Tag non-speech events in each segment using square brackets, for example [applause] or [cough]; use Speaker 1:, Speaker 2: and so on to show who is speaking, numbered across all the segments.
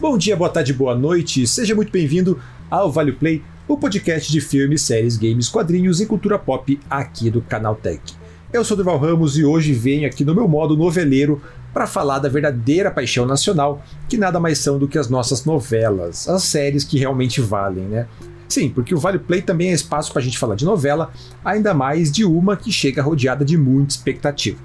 Speaker 1: Bom dia, boa tarde, boa noite. Seja muito bem-vindo ao Vale Play, o podcast de filmes, séries, games, quadrinhos e cultura pop aqui do Canal Tech. Eu sou Durval Ramos e hoje venho aqui no meu modo noveleiro para falar da verdadeira paixão nacional, que nada mais são do que as nossas novelas, as séries que realmente valem, né? Sim, porque o Vale Play também é espaço para a gente falar de novela, ainda mais de uma que chega rodeada de muita expectativa.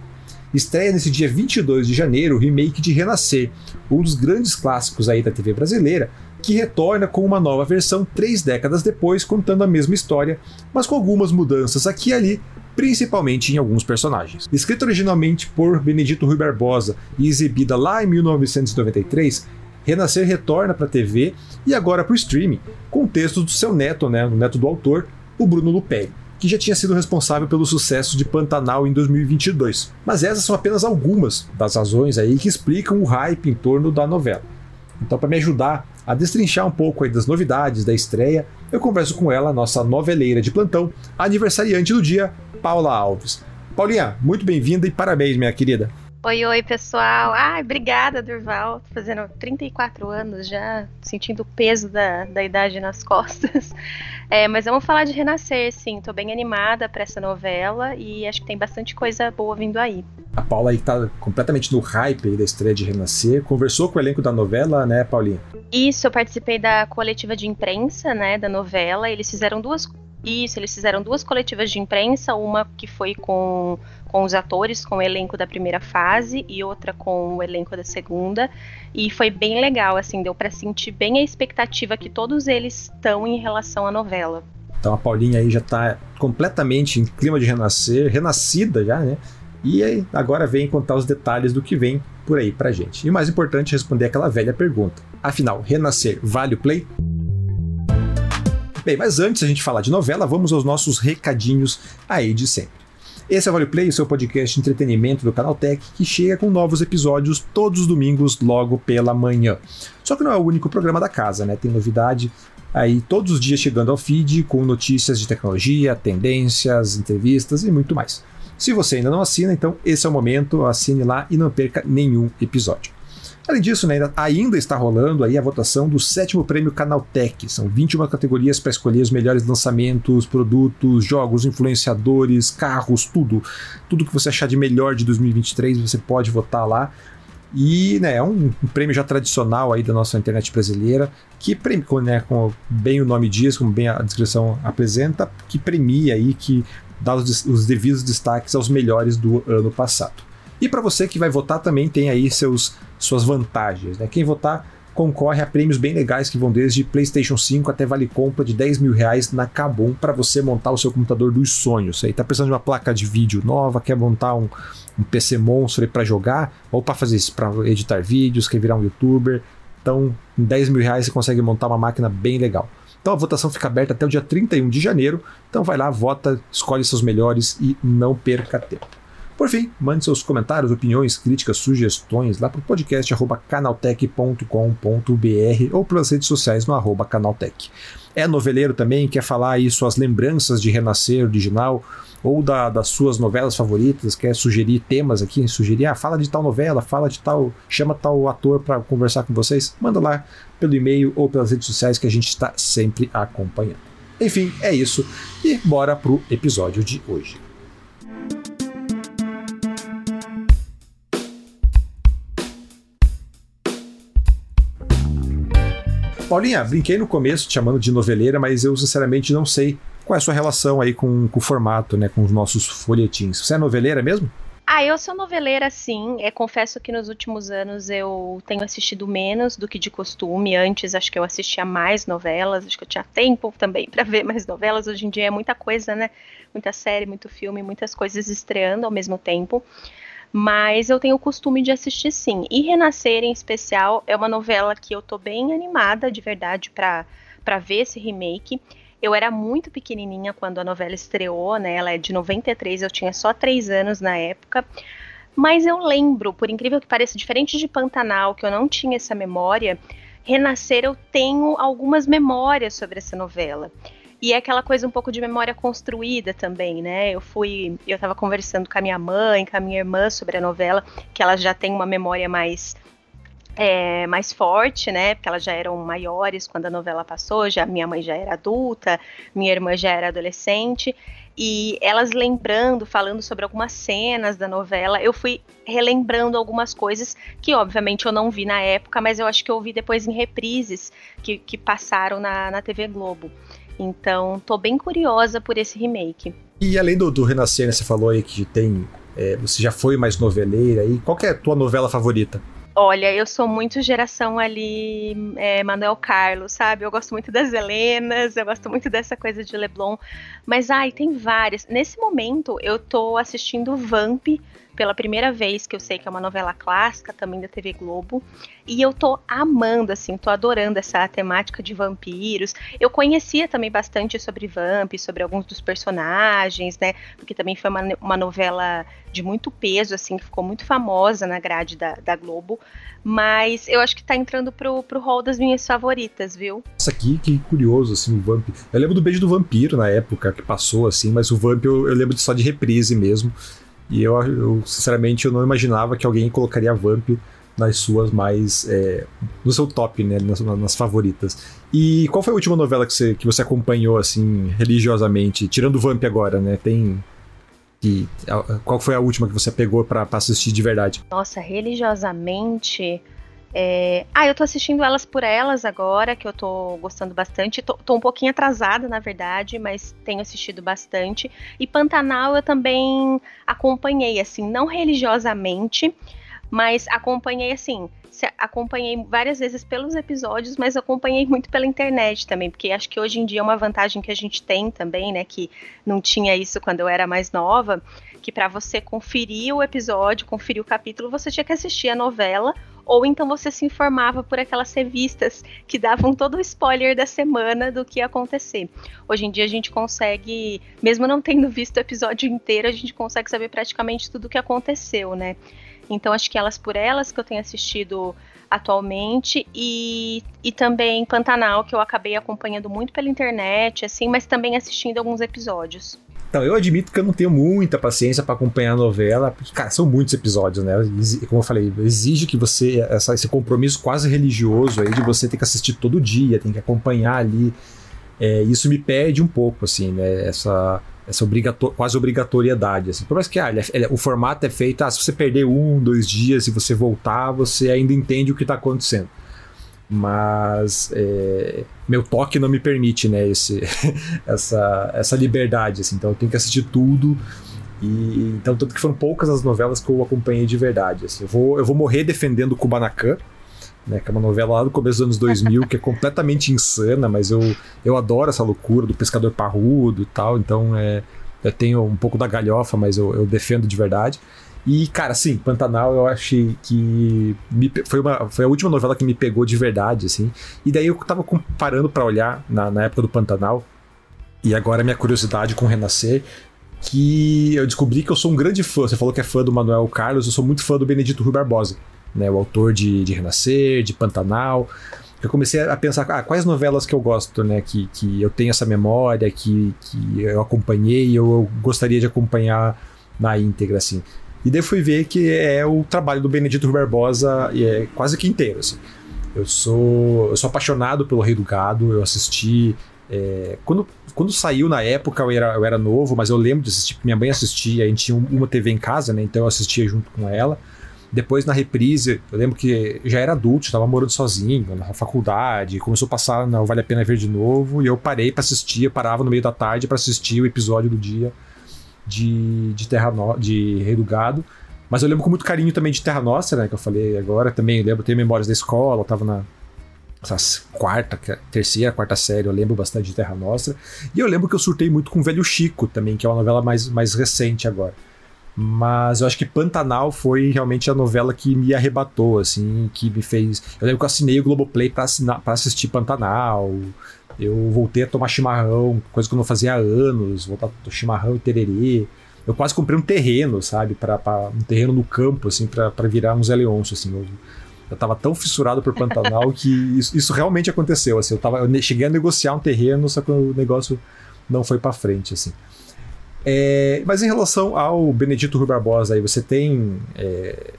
Speaker 1: Estreia nesse dia 22 de janeiro o remake de Renascer, um dos grandes clássicos aí da TV brasileira, que retorna com uma nova versão três décadas depois, contando a mesma história, mas com algumas mudanças aqui e ali, principalmente em alguns personagens. Escrita originalmente por Benedito Rui Barbosa e exibida lá em 1993, Renascer retorna para a TV e agora para o streaming, com textos do seu neto, né, o neto do autor, o Bruno Luperi, que já tinha sido responsável pelo sucesso de Pantanal em 2022. Mas essas são apenas algumas das razões aí que explicam o hype em torno da novela. Então, para me ajudar a destrinchar um pouco aí das novidades da estreia, eu converso com ela, nossa noveleira de plantão, aniversariante do dia, Paula Alves. Paulinha, muito bem-vinda e parabéns, minha querida.
Speaker 2: Oi, oi, pessoal. Ai, obrigada, Durval. Tô fazendo 34 anos já, sentindo o peso da, da idade nas [laughs] costas. É, mas vamos falar de Renascer, sim. Tô bem animada para essa novela e acho que tem bastante coisa boa vindo aí.
Speaker 1: A Paula aí tá completamente no hype da estreia de Renascer. Conversou com o elenco da novela, né, Paulinha?
Speaker 2: Isso, eu participei da coletiva de imprensa, né, da novela. Eles fizeram duas isso, eles fizeram duas coletivas de imprensa, uma que foi com, com os atores, com o elenco da primeira fase, e outra com o elenco da segunda. E foi bem legal, assim, deu para sentir bem a expectativa que todos eles estão em relação à novela.
Speaker 1: Então a Paulinha aí já tá completamente em clima de renascer, renascida já, né? E aí, agora vem contar os detalhes do que vem por aí pra gente. E o mais importante, responder aquela velha pergunta. Afinal, renascer vale o play? Bem, mas antes de a gente falar de novela, vamos aos nossos recadinhos aí de sempre. Esse é o Vale Play, o seu podcast de entretenimento do Canal Tech, que chega com novos episódios todos os domingos, logo pela manhã. Só que não é o único programa da casa, né? Tem novidade aí todos os dias chegando ao feed com notícias de tecnologia, tendências, entrevistas e muito mais. Se você ainda não assina, então esse é o momento, assine lá e não perca nenhum episódio. Além disso, né, ainda está rolando aí a votação do sétimo prêmio Canaltech. São 21 categorias para escolher os melhores lançamentos, produtos, jogos, influenciadores, carros, tudo. Tudo que você achar de melhor de 2023, você pode votar lá. E né, é um, prêmio já tradicional aí da nossa internet brasileira, que né, como bem o nome diz, como bem a descrição apresenta, que premia aí, que dá os, os devidos destaques aos melhores do ano passado. E para você que vai votar também tem aí seus, suas vantagens. Né? Quem votar concorre a prêmios bem legais que vão desde PlayStation 5 até vale compra de 10 mil reais na Kabum para você montar o seu computador dos sonhos. Aí tá precisando de uma placa de vídeo nova, quer montar um, um PC monstro para jogar ou para fazer isso, para editar vídeos, quer virar um youtuber. Então, com 10 mil reais você consegue montar uma máquina bem legal. Então a votação fica aberta até o dia 31 de janeiro. Então vai lá, vota, escolhe seus melhores e não perca tempo. Por fim, mande seus comentários, opiniões, críticas, sugestões lá para o podcast canaltech.com.br ou pelas redes sociais no arroba canaltech. É noveleiro também, quer falar aí suas lembranças de Renascer original ou da, das suas novelas favoritas, quer sugerir temas aqui, sugerir, ah, fala de tal novela, fala de tal, chama tal ator para conversar com vocês, manda lá pelo e-mail ou pelas redes sociais que a gente está sempre acompanhando. Enfim, é isso e bora pro episódio de hoje. Paulinha, brinquei no começo te chamando de noveleira, mas eu sinceramente não sei qual é a sua relação aí com, com o formato, né, com os nossos folhetins. Você é noveleira mesmo?
Speaker 2: Ah, eu sou noveleira, sim. É, confesso que nos últimos anos eu tenho assistido menos do que de costume. Antes, acho que eu assistia mais novelas, acho que eu tinha tempo também para ver mais novelas. Hoje em dia é muita coisa, né? Muita série, muito filme, muitas coisas estreando ao mesmo tempo mas eu tenho o costume de assistir sim. E Renascer, em especial, é uma novela que eu tô bem animada, de verdade, para ver esse remake. Eu era muito pequenininha quando a novela estreou, né? Ela é de 93, eu tinha só 3 anos na época. Mas eu lembro, por incrível que pareça, diferente de Pantanal, que eu não tinha essa memória, Renascer eu tenho algumas memórias sobre essa novela. E é aquela coisa um pouco de memória construída também, né? Eu fui, eu tava conversando com a minha mãe, com a minha irmã sobre a novela, que elas já têm uma memória mais é, mais forte, né? Porque elas já eram maiores quando a novela passou, já minha mãe já era adulta, minha irmã já era adolescente. E elas lembrando, falando sobre algumas cenas da novela, eu fui relembrando algumas coisas que, obviamente, eu não vi na época, mas eu acho que eu vi depois em reprises que, que passaram na, na TV Globo. Então, tô bem curiosa por esse remake.
Speaker 1: E além do, do Renascer, né, você falou aí que tem. É, você já foi mais noveleira aí. Qual é a tua novela favorita?
Speaker 2: Olha, eu sou muito geração ali é, Manuel Carlos, sabe? Eu gosto muito das Helenas, eu gosto muito dessa coisa de Leblon. Mas, ai, tem várias. Nesse momento, eu tô assistindo Vamp pela primeira vez, que eu sei que é uma novela clássica também da TV Globo. E eu tô amando, assim, tô adorando essa temática de vampiros. Eu conhecia também bastante sobre Vamp, sobre alguns dos personagens, né? Porque também foi uma, uma novela de muito peso, assim, que ficou muito famosa na grade da, da Globo. Mas eu acho que tá entrando pro, pro hall das minhas favoritas, viu?
Speaker 1: Isso aqui, que curioso, assim, o Vamp. Eu lembro do Beijo do Vampiro na época que passou, assim, mas o Vamp eu, eu lembro só de reprise mesmo. E eu, eu, sinceramente, eu não imaginava que alguém colocaria Vamp nas suas mais. É, no seu top, né? Nas, nas, favoritas. E qual foi a última novela que você, que você acompanhou, assim, religiosamente? Tirando Vamp agora, né? Tem. Que, qual foi a última que você pegou para assistir de verdade?
Speaker 2: Nossa, religiosamente. É... Ah, eu tô assistindo Elas por Elas agora, que eu tô gostando bastante. Tô, tô, um pouquinho atrasada, na verdade, mas tenho assistido bastante. E Pantanal eu também acompanhei, assim, não religiosamente, mas acompanhei, assim, acompanhei várias vezes pelos episódios, mas acompanhei muito pela internet também, porque acho que hoje em dia é uma vantagem que a gente tem também, né, que não tinha isso quando eu era mais nova, que para você conferir o episódio, conferir o capítulo, você tinha que assistir a novela ou então você se informava por aquelas revistas que davam todo o spoiler da semana do que ia acontecer. Hoje em dia a gente consegue, mesmo não tendo visto o episódio inteiro, a gente consegue saber praticamente tudo o que aconteceu, né? Então acho que elas por elas que eu tenho assistido atualmente e, e também Pantanal que eu acabei acompanhando muito pela internet, assim, mas também assistindo alguns episódios.
Speaker 1: Então, eu admito que eu não tenho muita paciência para acompanhar a novela, porque, cara, são muitos episódios, né? Como eu falei, exige que você, essa, esse compromisso quase religioso aí de você ter que assistir todo dia, tem que acompanhar ali. É, isso me pede um pouco, assim, né? Essa, essa obrigator, quase obrigatoriedade. Assim. Por mais que ah, ele é, o formato é feito, ah, se você perder um, dois dias e você voltar, você ainda entende o que está acontecendo mas é, meu toque não me permite né esse, [laughs] essa, essa liberdade assim, então eu tenho que assistir tudo. E então tanto que foram poucas as novelas que eu acompanhei de verdade assim. eu vou eu vou morrer defendendo Kubanacan né, que é uma novela lá do começo dos anos 2000 que é completamente [laughs] insana mas eu, eu adoro essa loucura do pescador parrudo e tal. Então é, eu tenho um pouco da galhofa mas eu, eu defendo de verdade e, cara, sim, Pantanal eu achei que me, foi, uma, foi a última novela que me pegou de verdade, assim. E daí eu tava comparando para olhar na, na época do Pantanal, e agora minha curiosidade com Renascer, que eu descobri que eu sou um grande fã. Você falou que é fã do Manuel Carlos, eu sou muito fã do Benedito Rui Barbosa, né? O autor de, de Renascer, de Pantanal. Eu comecei a pensar ah, quais novelas que eu gosto, né? Que, que eu tenho essa memória, que, que eu acompanhei eu, eu gostaria de acompanhar na íntegra, assim. E daí fui ver que é o trabalho do Benedito Barbosa é quase que inteiro. Assim. Eu sou, eu sou apaixonado pelo Rei do Gado, eu assisti. É, quando, quando saiu na época eu era, eu era novo, mas eu lembro de assistir, minha mãe assistia, a gente tinha uma TV em casa, né? Então eu assistia junto com ela. Depois na reprise, eu lembro que já era adulto, estava morando sozinho, na faculdade, começou a passar não Vale a Pena Ver de novo, e eu parei para assistir, eu parava no meio da tarde para assistir o episódio do dia de, de Terra no, de Rei do Gado. Mas eu lembro com muito carinho também de Terra Nossa, né? Que eu falei agora. Também eu lembro, tenho memórias da escola, eu tava na quarta, terceira, quarta série, eu lembro bastante de Terra Nostra. E eu lembro que eu surtei muito com Velho Chico também, que é uma novela mais, mais recente agora. Mas eu acho que Pantanal foi realmente a novela que me arrebatou, assim, que me fez. Eu lembro que eu assinei o Globoplay assinar, pra assistir Pantanal. Eu voltei a tomar chimarrão, coisa que eu não fazia há anos, voltar a chimarrão e tererê. Eu quase comprei um terreno, sabe, para um terreno no campo, assim, para virar um Zé Leôncio, assim. Eu, eu tava tão fissurado por Pantanal [laughs] que isso, isso, realmente aconteceu, assim. Eu, tava, eu cheguei a negociar um terreno, só que o negócio não foi para frente, assim. É, mas em relação ao Benedito Rui Barbosa, aí você tem. É,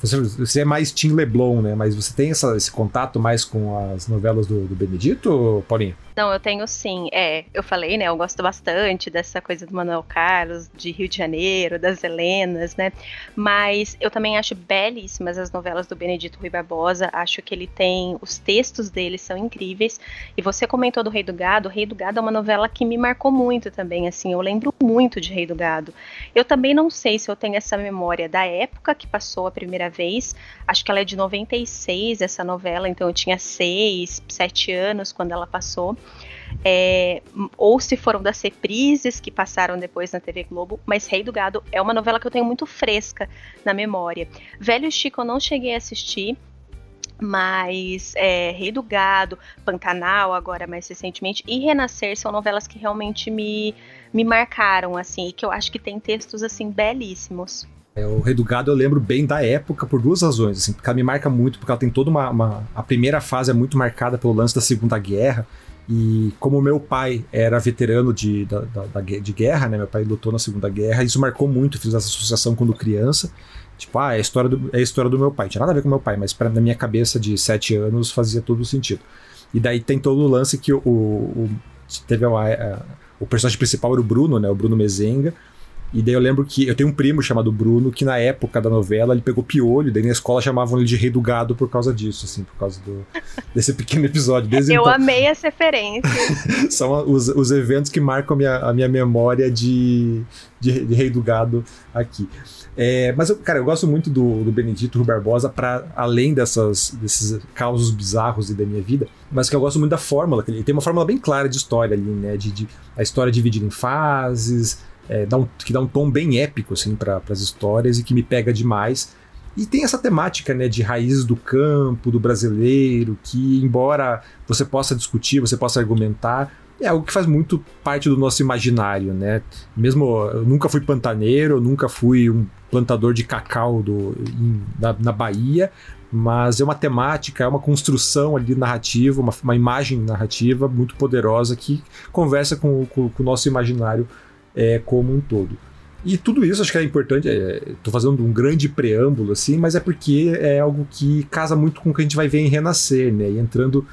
Speaker 1: você, você, é mais Tim Leblon, né? Mas você tem essa, esse contato mais com as novelas do, do Benedito, Paulinho?
Speaker 2: Não, eu tenho sim. É, eu falei, né? Eu gosto bastante dessa coisa do Manuel Carlos, de Rio de Janeiro, das Helenas, né? Mas eu também acho belíssimas as novelas do Benedito Rui Barbosa. Acho que ele tem. Os textos dele são incríveis. E você comentou do Rei do Gado. O Rei do Gado é uma novela que me marcou muito também. Assim, eu lembro muito de Rei do Gado. Eu também não sei se eu tenho essa memória da época que passou a primeira vez. Acho que ela é de 96, essa novela. Então eu tinha 6, 7 anos quando ela passou é, ou se foram das reprises que passaram depois na TV Globo, mas Rei do Gado é uma novela que eu tenho muito fresca na memória. Velho Chico eu não cheguei a assistir, mas é, Rei do Gado, Pantanal agora mais recentemente e Renascer são novelas que realmente me, me marcaram assim, e que eu acho que tem textos assim belíssimos.
Speaker 1: É, o Rei do Gado eu lembro bem da época por duas razões, assim, porque ela me marca muito, porque ela tem toda uma, uma a primeira fase é muito marcada pelo lance da Segunda Guerra, e como meu pai era veterano de, da, da, de guerra, né? Meu pai lutou na Segunda Guerra, isso marcou muito, fiz essa associação quando criança. Tipo, ah, é a história do, é a história do meu pai. Tinha nada a ver com meu pai, mas pra, na minha cabeça de sete anos fazia todo sentido. E daí tem todo o lance que o, o teve a, a, o personagem principal era o Bruno, né? O Bruno Mezenga. E daí eu lembro que eu tenho um primo chamado Bruno que na época da novela ele pegou piolho, daí na escola chamavam ele de rei do gado por causa disso, assim, por causa do, [laughs] desse pequeno episódio.
Speaker 2: Desde eu então, amei essa referência. [laughs]
Speaker 1: são os, os eventos que marcam a minha, a minha memória de, de, de rei do gado aqui. É, mas, eu, cara, eu gosto muito do, do Benedito Rui Barbosa para além dessas, desses causos bizarros da minha vida, mas que eu gosto muito da fórmula. Ele tem uma fórmula bem clara de história ali, né? De, de a história dividida em fases, é, dá um, que dá um tom bem épico assim, para as histórias e que me pega demais. E tem essa temática né, de raízes do campo, do brasileiro, que, embora você possa discutir, você possa argumentar, é algo que faz muito parte do nosso imaginário, né? Mesmo eu nunca fui pantaneiro, eu nunca fui um plantador de cacau do, em, na, na, Bahia, mas é uma temática, é uma construção ali narrativa, uma, uma imagem narrativa muito poderosa que conversa com, com, com o nosso imaginário é, como um todo. E tudo isso acho que é importante. Estou é, fazendo um grande preâmbulo, assim, mas é porque é algo que casa muito com o que a gente vai ver em Renascer, né? E entrando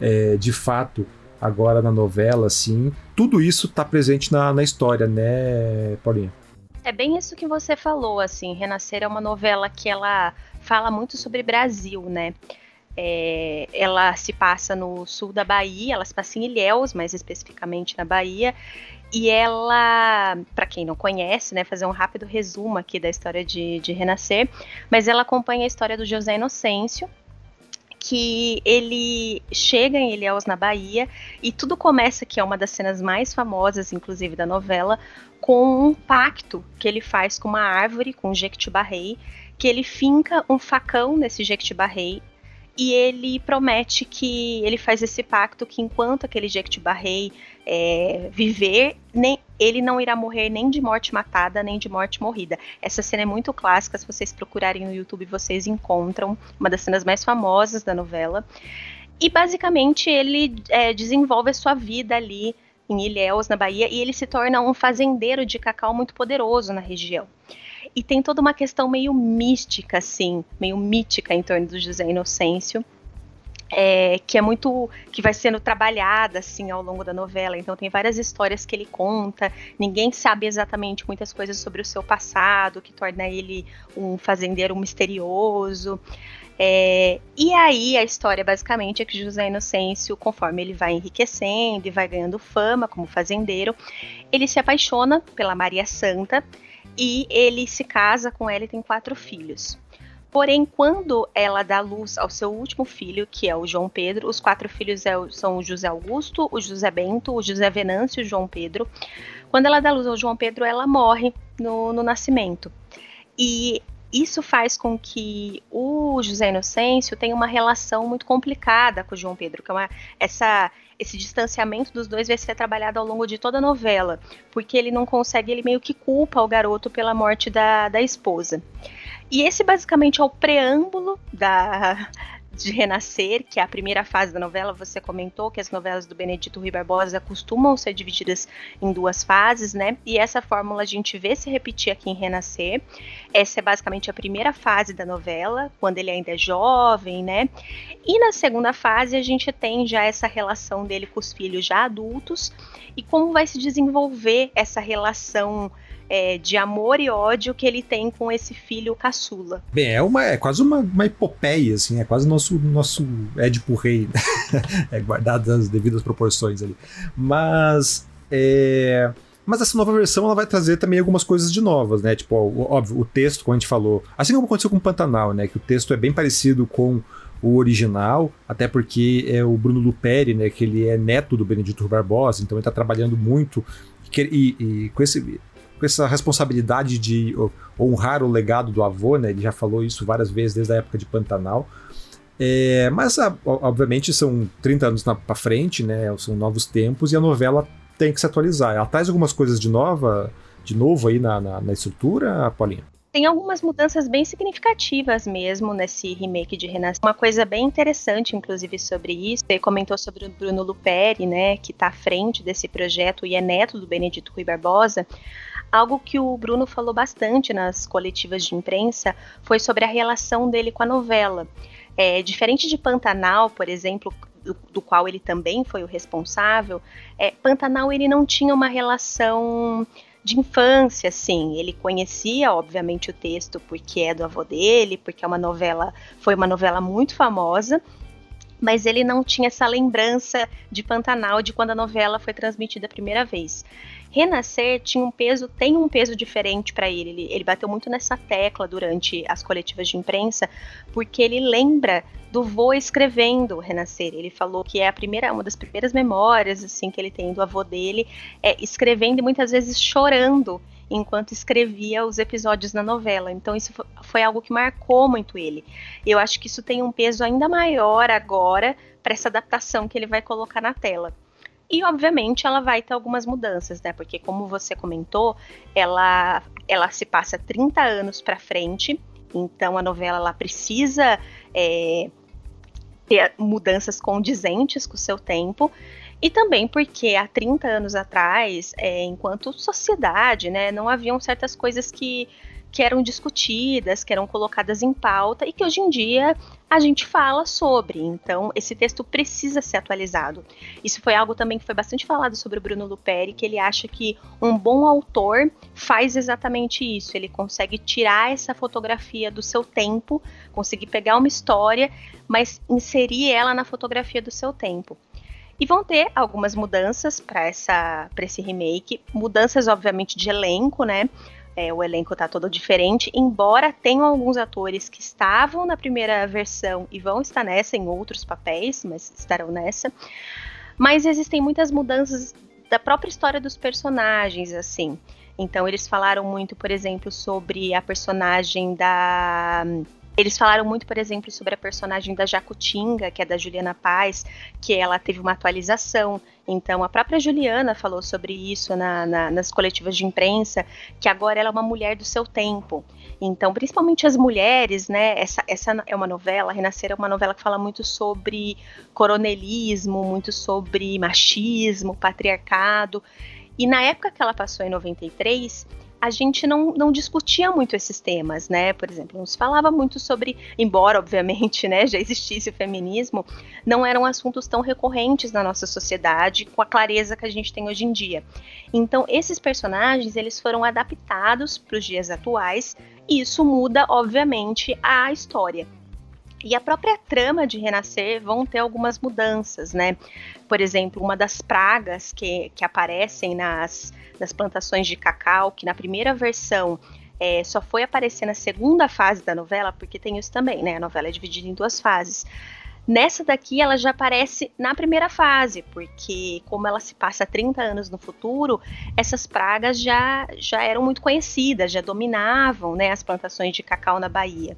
Speaker 1: é, de fato agora na novela, assim, tudo isso está presente na, na história, né, Paulinha?
Speaker 2: É bem isso que você falou, assim. Renascer é uma novela que ela fala muito sobre Brasil, né? É, ela se passa no sul da Bahia, ela se passa em Ilhéus, mais especificamente na Bahia, e ela, para quem não conhece, né, fazer um rápido resumo aqui da história de, de Renascer, mas ela acompanha a história do José Inocêncio, que ele chega em Ilhéus, na Bahia, e tudo começa, que é uma das cenas mais famosas, inclusive, da novela, com um pacto que ele faz com uma árvore, com um jequitibá-rei, que ele finca um facão nesse jequitibá-rei e ele promete que ele faz esse pacto que enquanto aquele Jequitibá-Rei é, viver, nem, ele não irá morrer nem de morte matada, nem de morte morrida. Essa cena é muito clássica, se vocês procurarem no YouTube, vocês encontram uma das cenas mais famosas da novela. E basicamente ele é, desenvolve a sua vida ali em Ilhéus, na Bahia, e ele se torna um fazendeiro de cacau muito poderoso na região. E tem toda uma questão meio mística, assim, meio mítica em torno do José Inocêncio. É, que é muito que vai sendo trabalhada assim ao longo da novela. Então tem várias histórias que ele conta. Ninguém sabe exatamente muitas coisas sobre o seu passado, que torna ele um fazendeiro misterioso. É, e aí a história basicamente é que José Inocêncio, conforme ele vai enriquecendo e vai ganhando fama como fazendeiro, ele se apaixona pela Maria Santa e ele se casa com ela e tem quatro filhos. Porém, quando ela dá luz ao seu último filho, que é o João Pedro, os quatro filhos é são o José Augusto, o José Bento, o José Venâncio e o João Pedro. Quando ela dá luz ao João Pedro, ela morre no, no nascimento. E isso faz com que o José Inocêncio tenha uma relação muito complicada com o João Pedro, que é uma, essa esse distanciamento dos dois vai ser trabalhado ao longo de toda a novela, porque ele não consegue, ele meio que culpa o garoto pela morte da, da esposa. E esse basicamente é o preâmbulo da, de Renascer, que é a primeira fase da novela, você comentou que as novelas do Benedito Rui Barbosa costumam ser divididas em duas fases, né? E essa fórmula a gente vê se repetir aqui em Renascer. Essa é basicamente a primeira fase da novela, quando ele ainda é jovem, né? E na segunda fase a gente tem já essa relação dele com os filhos já adultos e como vai se desenvolver essa relação é, de amor e ódio que ele tem com esse filho caçula.
Speaker 1: Bem, é, uma, é quase uma, uma epopeia, assim, é quase nosso, nosso Édipo Rei, [laughs] é guardado as devidas proporções ali. Mas, é... Mas essa nova versão ela vai trazer também algumas coisas de novas, né? Tipo, ó, óbvio, o texto, como a gente falou, assim como aconteceu com o Pantanal, né? Que o texto é bem parecido com o original, até porque é o Bruno Luperi, né? Que ele é neto do Benedito Barbosa, então ele está trabalhando muito e, e, com esse com essa responsabilidade de honrar o legado do avô, né? Ele já falou isso várias vezes desde a época de Pantanal. É, mas, obviamente, são 30 anos para frente, né? São novos tempos e a novela tem que se atualizar. Ela traz algumas coisas de nova, de novo aí na, na, na estrutura, Paulinha?
Speaker 2: tem algumas mudanças bem significativas mesmo nesse remake de Renascer. Uma coisa bem interessante, inclusive, sobre isso, você comentou sobre o Bruno Luperi, né, que está à frente desse projeto e é neto do Benedito Rui Barbosa. Algo que o Bruno falou bastante nas coletivas de imprensa foi sobre a relação dele com a novela. É, diferente de Pantanal, por exemplo, do, do, qual ele também foi o responsável, é, Pantanal ele não tinha uma relação de infância, assim. Ele conhecia, obviamente, o texto porque é do avô dele, porque é uma novela, foi uma novela muito famosa, mas ele não tinha essa lembrança de Pantanal de quando a novela foi transmitida a primeira vez. Renascer tinha um peso, tem um peso diferente para ele. ele. Ele bateu muito nessa tecla durante as coletivas de imprensa, porque ele lembra do vô escrevendo Renascer. Ele falou que é a primeira, uma das primeiras memórias assim que ele tem do avô dele, é escrevendo e muitas vezes chorando enquanto escrevia os episódios na novela. Então isso foi algo que marcou muito ele. Eu acho que isso tem um peso ainda maior agora para essa adaptação que ele vai colocar na tela. E obviamente ela vai ter algumas mudanças, né? Porque como você comentou, ela ela se passa 30 anos para frente, então a novela ela precisa é, ter mudanças condizentes com o seu tempo. E também porque há 30 anos atrás, é, enquanto sociedade, né, não haviam certas coisas que que eram discutidas, que eram colocadas em pauta e que hoje em dia a gente fala sobre. Então, esse texto precisa ser atualizado. Isso foi algo também que foi bastante falado sobre o Bruno Luperi, que ele acha que um bom autor faz exatamente isso. Ele consegue tirar essa fotografia do seu tempo, conseguir pegar uma história, mas inserir ela na fotografia do seu tempo. E vão ter algumas mudanças para esse remake, mudanças obviamente de elenco, né? É, o elenco tá todo diferente, embora tenham alguns atores que estavam na primeira versão e vão estar nessa em outros papéis, mas estarão nessa. Mas existem muitas mudanças da própria história dos personagens, assim. Então eles falaram muito, por exemplo, sobre a personagem da eles falaram muito, por exemplo, sobre a personagem da Jacutinga, que é da Juliana Paz, que ela teve uma atualização. Então, a própria Juliana falou sobre isso na, na, nas coletivas de imprensa, que agora ela é uma mulher do seu tempo. Então, principalmente as mulheres, né? Essa, essa é uma novela, Renascer é uma novela que fala muito sobre coronelismo, muito sobre machismo, patriarcado. E na época que ela passou em 93, a gente não, não discutia muito esses temas, né? Por exemplo, não se falava muito sobre, embora obviamente, né, já existisse o feminismo, não eram assuntos tão recorrentes na nossa sociedade com a clareza que a gente tem hoje em dia. Então, esses personagens, eles foram adaptados para os dias atuais e isso muda, obviamente, a história. E a própria trama de Renascer vão ter algumas mudanças, né? Por exemplo, uma das pragas que, que aparecem nas, nas plantações de cacau, que na primeira versão é, só foi aparecer na segunda fase da novela, porque tem isso também, né? A novela é dividida em duas fases. Nessa daqui, ela já aparece na primeira fase, porque como ela se passa 30 anos no futuro, essas pragas já, já eram muito conhecidas, já dominavam né, as plantações de cacau na Bahia.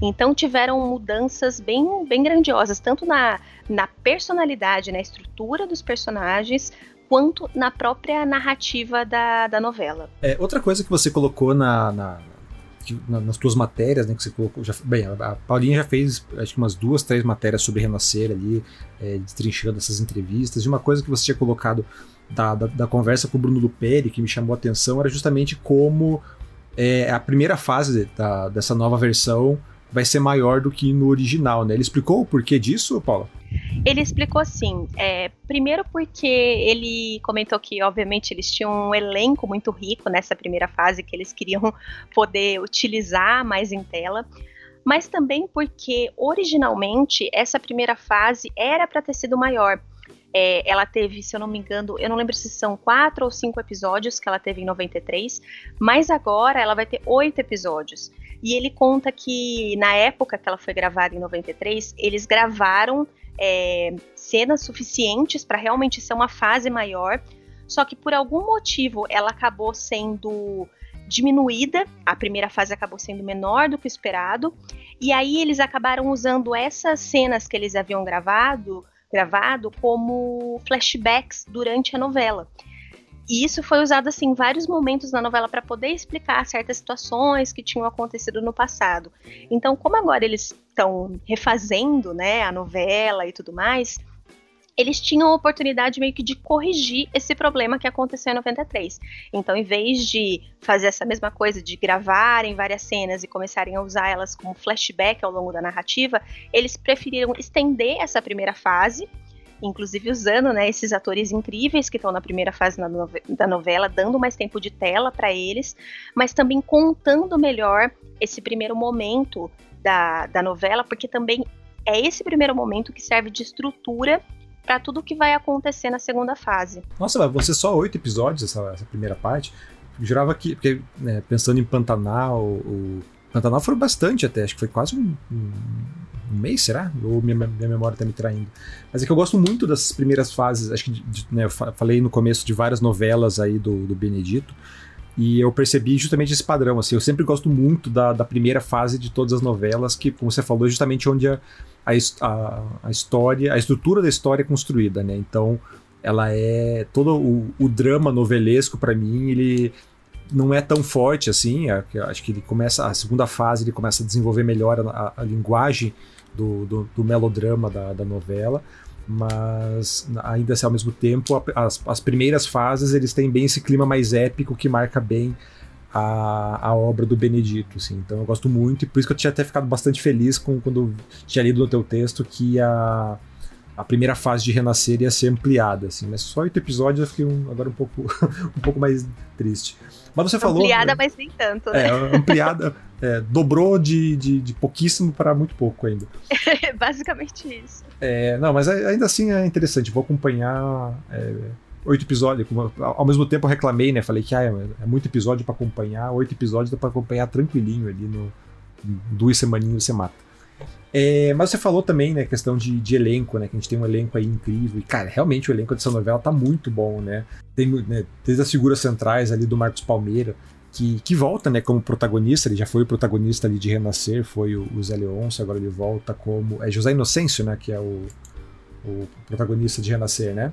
Speaker 2: Então tiveram mudanças bem, bem grandiosas, tanto na, na personalidade, na estrutura dos personagens, quanto na própria narrativa da, da novela.
Speaker 1: É, outra coisa que você colocou na, na nas tuas matérias, né, que você colocou, já, bem, a Paulinha já fez acho que umas duas, três matérias sobre Renascer ali, é, destrinchando essas entrevistas, e uma coisa que você tinha colocado da, da, da conversa com o Bruno Luperi, que me chamou a atenção, era justamente como é, a primeira fase da, dessa nova versão vai ser maior do que no original, né? Ele explicou o porquê disso, Paula?
Speaker 2: Ele explicou assim, é, primeiro porque ele comentou que, obviamente, eles tinham um elenco muito rico nessa primeira fase que eles queriam poder utilizar mais em tela, mas também porque, originalmente, essa primeira fase era para ter sido maior. É, ela teve, se eu não me engano, eu não lembro se são quatro ou cinco episódios que ela teve em 93, mas agora ela vai ter oito episódios. E ele conta que na época que ela foi gravada em 93, eles gravaram é, cenas suficientes para realmente ser uma fase maior, só que por algum motivo ela acabou sendo diminuída, a primeira fase acabou sendo menor do que o esperado, e aí eles acabaram usando essas cenas que eles haviam gravado gravado como flashbacks durante a novela. E isso foi usado assim em vários momentos na novela para poder explicar certas situações que tinham acontecido no passado. Então, como agora eles estão refazendo, né, a novela e tudo mais, eles tinham a oportunidade meio que de corrigir esse problema que aconteceu em 93. Então, em vez de fazer essa mesma coisa de gravarem várias cenas e começarem a usar elas como flashback ao longo da narrativa, eles preferiram estender essa primeira fase, inclusive usando né, esses atores incríveis que estão na primeira fase da novela, dando mais tempo de tela para eles, mas também contando melhor esse primeiro momento da, da novela, porque também é esse primeiro momento que serve de estrutura para tudo que vai acontecer na segunda fase.
Speaker 1: Nossa, você só oito episódios essa, essa, primeira parte. Jurava que, porque, né, pensando em Pantanal, o Pantanal foi bastante até, acho que foi quase um, um mês, será? Ou minha, minha memória está me traindo. Mas é que eu gosto muito dessas primeiras fases, acho que de, né, eu falei no começo de várias novelas aí do, do Benedito, e eu percebi justamente esse padrão, assim, eu sempre gosto muito da, da primeira fase de todas as novelas, que, como você falou, é justamente onde a, a, a, história, a estrutura da história é construída, né? Então, ela é todo o, o drama novelesco para mim, ele não é tão forte assim. acho que ele começa a segunda fase, ele começa a desenvolver melhor a, a linguagem do, do, do melodrama da, da, novela. Mas ainda assim, ao mesmo tempo, as, as primeiras fases eles têm bem esse clima mais épico que marca bem a, a obra do Benedito, assim. Então eu gosto muito e por isso que eu tinha até ficado bastante feliz com, quando tinha lido no teu texto que a, a primeira fase de Renascer ia ser ampliada, assim. Mas só oito episódios eu fiquei um, agora um pouco, [laughs] um pouco mais triste. Mas você falou...
Speaker 2: Ampliada, né? mas nem tanto, né?
Speaker 1: É, ampliada... É, dobrou de, de, de, pouquíssimo para muito pouco ainda. [laughs]
Speaker 2: Basicamente isso.
Speaker 1: É, não, mas ainda assim é interessante. Vou acompanhar é, oito episódios. Ao mesmo tempo eu reclamei, né? Falei que ah, é muito episódio para acompanhar. Oito episódios dá para acompanhar tranquilinho ali no duas semaninhas você mata. É, mas você falou também, né, questão de, de, elenco, né, que a gente tem um elenco aí incrível. E, cara, realmente o elenco dessa novela tá muito bom, né? Tem né, desde as figuras centrais ali do Marcos Palmeira, que, que volta, né, como protagonista. Ele já foi o protagonista ali de Renascer, foi o, o Zé Leôncio, agora ele volta como... É José Inocêncio, né, que é o, o protagonista de Renascer, né?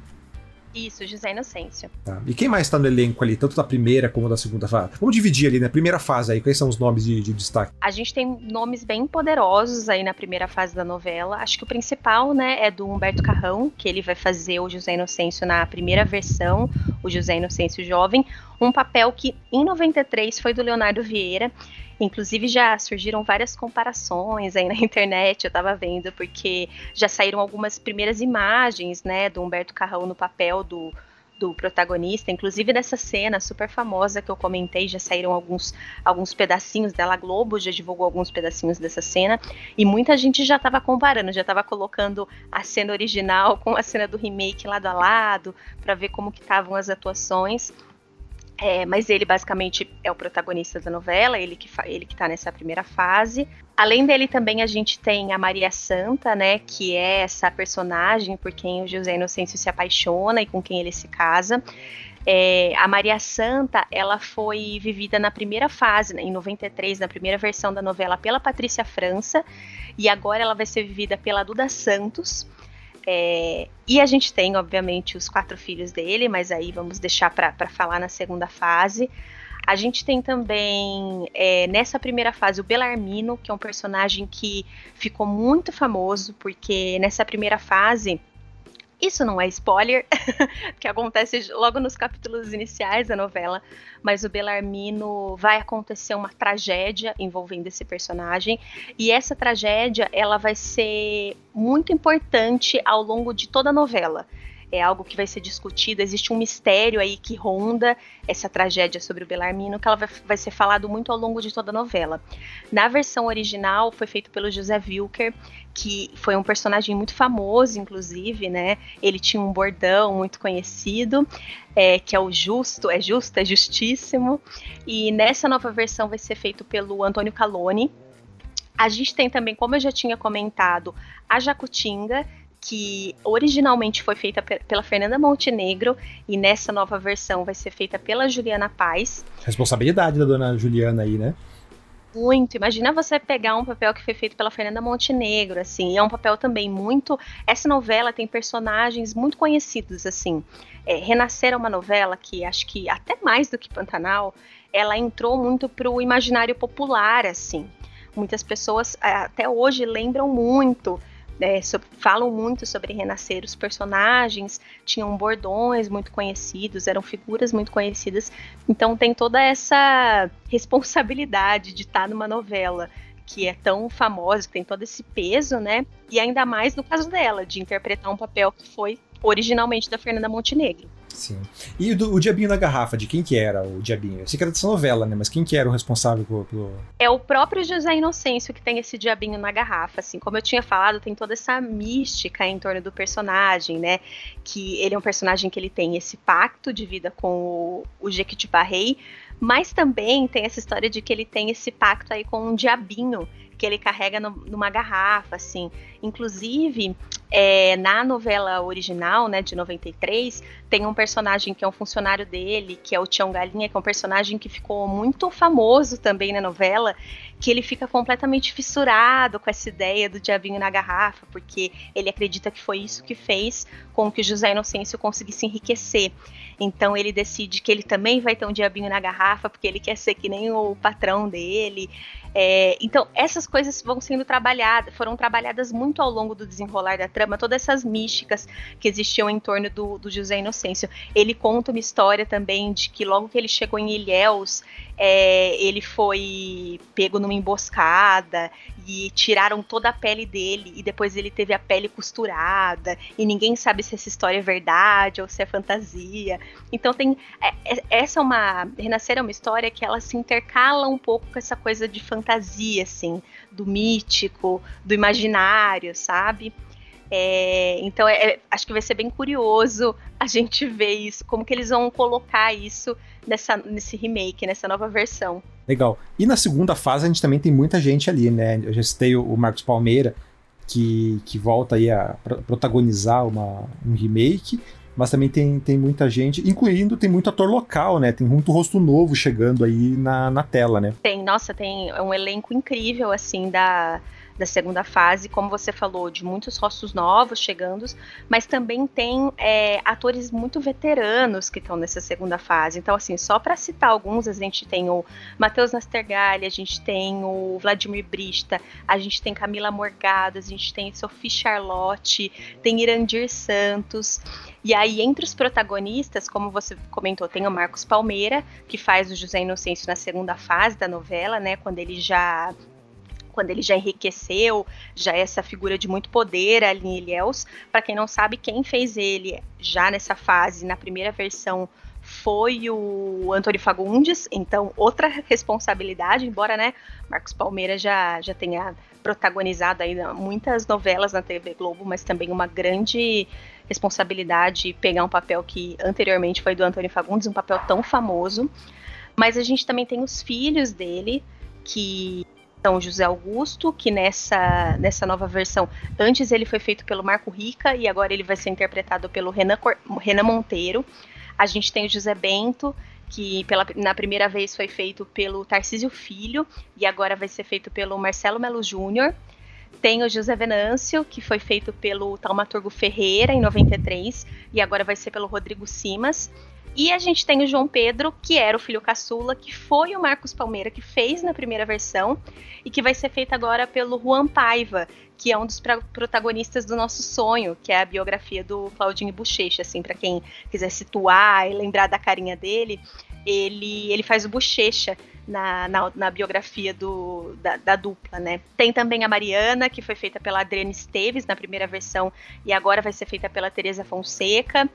Speaker 2: Isso, José Inocêncio.
Speaker 1: Tá. E quem mais está no elenco ali, tanto da primeira como da segunda fase? Vamos dividir ali, na né? primeira fase aí, quais são os nomes de, de, destaque?
Speaker 2: A gente tem nomes bem poderosos aí na primeira fase da novela. Acho que o principal, né, é do Humberto Carrão, que ele vai fazer o José Inocêncio na primeira versão, o José Inocêncio Jovem, um papel que em 93 foi do Leonardo Vieira. Inclusive já surgiram várias comparações aí na [laughs] internet, eu estava vendo, porque já saíram algumas primeiras imagens, né, do Humberto Carrão no papel do, do protagonista, inclusive dessa cena super famosa que eu comentei, já saíram alguns, alguns pedacinhos dela, a Globo já divulgou alguns pedacinhos dessa cena, e muita gente já estava comparando, já estava colocando a cena original com a cena do remake lado a lado, para ver como que estavam as atuações. É, mas ele basicamente é o protagonista da novela, ele que, ele que tá nessa primeira fase. Além dele também a gente tem a Maria Santa, né, que é essa personagem por quem o José Inocêncio se apaixona e com quem ele se casa. É, a Maria Santa, ela foi vivida na primeira fase, né, em 93, na primeira versão da novela, pela Patrícia França, e agora ela vai ser vivida pela Duda Santos. É, e a gente tem, obviamente, os quatro filhos dele, mas aí vamos deixar para falar na segunda fase. A gente tem também, é, nessa primeira fase, o Belarmino, que é um personagem que ficou muito famoso, porque nessa primeira fase isso não é spoiler, [laughs] que acontece logo nos capítulos iniciais da novela, mas o Belarmino vai acontecer uma tragédia envolvendo esse personagem, e essa tragédia ela vai ser muito importante ao longo de toda a novela é algo que vai ser discutido. Existe um mistério aí que ronda essa tragédia sobre o Belarmino, que ela vai, vai ser falado muito ao longo de toda a novela. Na versão original, foi feito pelo José Wilker, que foi um personagem muito famoso, inclusive, né? Ele tinha um bordão muito conhecido, é, que é o justo, é justo, é justíssimo. E nessa nova versão vai ser feito pelo Antônio Caloni. A gente tem também, como eu já tinha comentado, a Jacutinga, que originalmente foi feita pela Fernanda Montenegro e nessa nova versão vai ser feita pela Juliana Paz.
Speaker 1: Responsabilidade da dona Juliana aí, né?
Speaker 2: Muito. Imagina você pegar um papel que foi feito pela Fernanda Montenegro, assim. é um papel também muito. Essa novela tem personagens muito conhecidos, assim. É, Renascer é uma novela que acho que até mais do que Pantanal, ela entrou muito pro imaginário popular, assim. Muitas pessoas até hoje lembram muito é, falam muito sobre renascer. Os personagens tinham bordões muito conhecidos, eram figuras muito conhecidas. Então tem toda essa responsabilidade de estar numa novela que é tão famosa, que tem todo esse peso, né? E ainda mais no caso dela, de interpretar um papel que foi originalmente da Fernanda Montenegro.
Speaker 1: Sim. E o, o Diabinho na Garrafa, de quem que era o Diabinho? Eu sei que era dessa novela, né? Mas quem que era o responsável pelo...
Speaker 2: É o próprio José Inocêncio que tem esse Diabinho na Garrafa, assim. Como eu tinha falado, tem toda essa mística em torno do personagem, né? Que ele é um personagem que ele tem esse pacto de vida com o, o Jequitibá Rei, mas também tem essa história de que ele tem esse pacto aí com um diabinho que ele carrega no, numa garrafa, assim. Inclusive, é, na novela original, né, de 93, tem um personagem que é um funcionário dele, que é o Tião Galinha, que é um personagem que ficou muito famoso também na novela, que ele fica completamente fissurado com essa ideia do diabinho na garrafa, porque ele acredita que foi isso que fez com que José Inocêncio conseguisse enriquecer. Então ele decide que ele também vai ter um diabinho na garrafa, porque ele quer ser que nem o patrão dele. É, então, essas coisas vão sendo trabalhadas, foram trabalhadas muito ao longo do desenrolar da trama, todas essas místicas que existiam em torno do, do José Inocêncio. Ele conta uma história também de que logo que ele chegou em Ilhéus, é, ele foi pego numa emboscada e tiraram toda a pele dele e depois ele teve a pele costurada e ninguém sabe se essa história é verdade ou se é fantasia. Então tem é, é, essa é uma renascer é uma história que ela se intercala um pouco com essa coisa de fantasia assim, do mítico, do imaginário, sabe? É, então é, é, acho que vai ser bem curioso a gente ver isso, como que eles vão colocar isso nessa, nesse remake, nessa nova versão.
Speaker 1: Legal. E na segunda fase a gente também tem muita gente ali, né? Eu já citei o Marcos Palmeira, que, que volta aí a protagonizar uma, um remake, mas também tem, tem muita gente, incluindo tem muito ator local, né? Tem muito rosto novo chegando aí na, na tela, né?
Speaker 2: Tem, nossa, tem um elenco incrível, assim, da da segunda fase, como você falou, de muitos rostos novos chegando, mas também tem é, atores muito veteranos que estão nessa segunda fase. Então, assim, só para citar alguns, a gente tem o Matheus Nastergalli, a gente tem o Vladimir Brista, a gente tem Camila Morgado, a gente tem Sophie Charlotte, tem Irandir Santos. E aí, entre os protagonistas, como você comentou, tem o Marcos Palmeira, que faz o José Inocêncio na segunda fase da novela, né? Quando ele já quando ele já enriqueceu, já é essa figura de muito poder ali em Ilhéus. Para quem não sabe, quem fez ele já nessa fase, na primeira versão, foi o Antônio Fagundes, então outra responsabilidade, embora, né, Marcos Palmeira já, já tenha protagonizado aí muitas novelas na TV Globo, mas também uma grande responsabilidade pegar um papel que anteriormente foi do Antônio Fagundes, um papel tão famoso. Mas a gente também tem os filhos dele, que então, José Augusto, que nessa, nessa nova versão, antes ele foi feito pelo Marco Rica e agora ele vai ser interpretado pelo Renan, Cor Renan Monteiro. A gente tem o José Bento, que pela, na primeira vez foi feito pelo Tarcísio Filho e agora vai ser feito pelo Marcelo Melo Júnior. Tem o José Venâncio, que foi feito pelo Taumaturgo Ferreira em 93 e agora vai ser pelo Rodrigo Simas. E a gente tem o João Pedro, que era o filho caçula, que foi o Marcos Palmeira que fez na primeira versão e que vai ser feito agora pelo Juan Paiva, que é um dos protagonistas do nosso sonho, que é a biografia do Claudinho Bochecha, assim, para quem quiser situar e lembrar da carinha dele, ele ele faz o Bochecha na, na, na biografia do, da, da, dupla, né? Tem também a Mariana, que foi feita pela Adriana Esteves na primeira versão e agora vai ser feita pela Teresa Fonseca.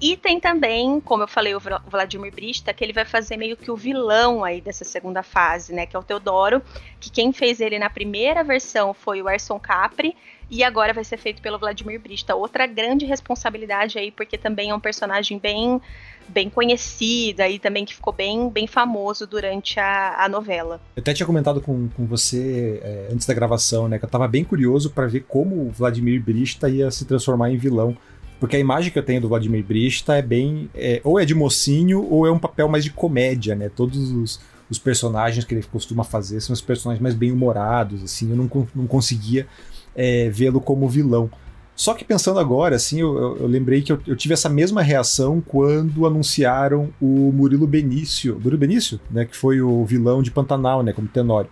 Speaker 2: E tem também, como eu falei, o Vladimir Brista, que ele vai fazer meio que o vilão aí dessa segunda fase, né? Que é o Teodoro, que quem fez ele na primeira versão foi o Erson Capri, e agora vai ser feito pelo Vladimir Brista. Outra grande responsabilidade aí, porque também é um personagem bem bem conhecido e também que ficou bem, bem famoso durante a, a novela.
Speaker 1: Eu até tinha comentado com, com você é, antes da gravação, né, que eu tava bem curioso para ver como o Vladimir Brista ia se transformar em vilão. Porque a imagem que eu tenho do Vladimir Brista é bem. É, ou é de mocinho, ou é um papel mais de comédia, né? Todos os, os personagens que ele costuma fazer são os personagens mais bem humorados, assim. Eu não, não conseguia é, vê-lo como vilão. Só que pensando agora, assim, eu, eu, eu lembrei que eu, eu, tive essa mesma reação quando anunciaram o Murilo Benício, Murilo Benício, né, que foi o vilão de Pantanal, né, como Tenório.